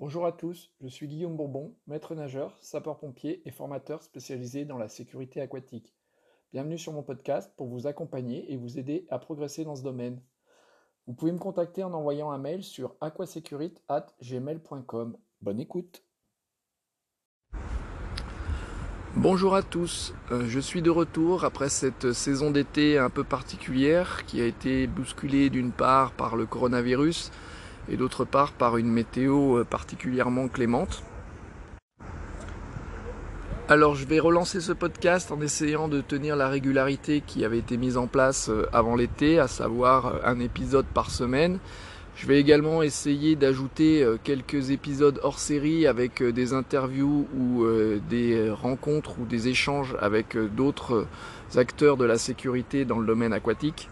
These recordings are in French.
Bonjour à tous, je suis Guillaume Bourbon, maître nageur, sapeur-pompier et formateur spécialisé dans la sécurité aquatique. Bienvenue sur mon podcast pour vous accompagner et vous aider à progresser dans ce domaine. Vous pouvez me contacter en envoyant un mail sur aquasecurite@gmail.com. Bonne écoute. Bonjour à tous, euh, je suis de retour après cette saison d'été un peu particulière qui a été bousculée d'une part par le coronavirus et d'autre part par une météo euh, particulièrement clémente. Alors je vais relancer ce podcast en essayant de tenir la régularité qui avait été mise en place euh, avant l'été, à savoir euh, un épisode par semaine. Je vais également essayer d'ajouter quelques épisodes hors série avec des interviews ou des rencontres ou des échanges avec d'autres acteurs de la sécurité dans le domaine aquatique.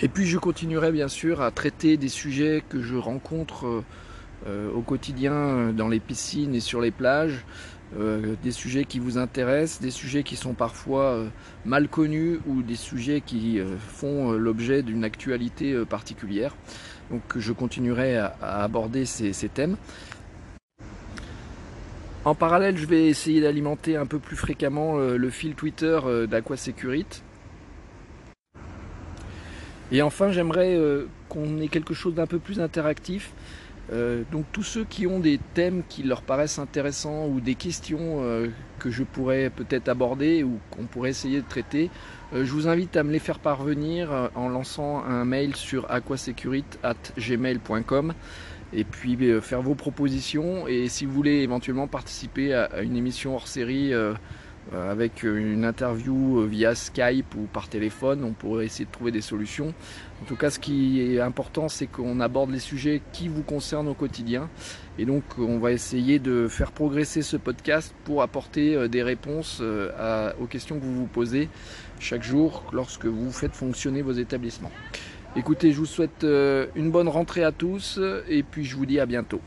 Et puis je continuerai bien sûr à traiter des sujets que je rencontre euh, euh, au quotidien euh, dans les piscines et sur les plages, des sujets qui vous intéressent, des sujets qui sont parfois mal connus ou des sujets qui font l'objet d'une actualité particulière. Donc je continuerai à, aborder ces, ces, thèmes. En parallèle, je vais essayer d'alimenter un peu plus fréquemment le fil Twitter d'Aquasecurite et enfin, j'aimerais euh, qu'on ait quelque chose d'un peu plus interactif. Euh, donc tous ceux qui ont des thèmes qui leur paraissent intéressants ou des questions euh, que je pourrais peut-être aborder ou qu'on pourrait essayer de traiter, je vous invite à me les faire parvenir en lançant un mail sur aquasecurite.gmail.com et puis faire vos propositions et si vous voulez éventuellement participer à une émission hors série avec une interview euh, via Skype ou par téléphone, on pourrait essayer de trouver des solutions. En tout cas, ce qui est important, c'est qu'on aborde les sujets qui vous concernent au quotidien. Et donc, on va essayer de faire progresser ce podcast pour apporter euh, des réponses aux questions que vous vous posez chaque jour lorsque vous faites fonctionner vos établissements. Écoutez, je vous souhaite une bonne rentrée à tous et puis je vous dis à bientôt.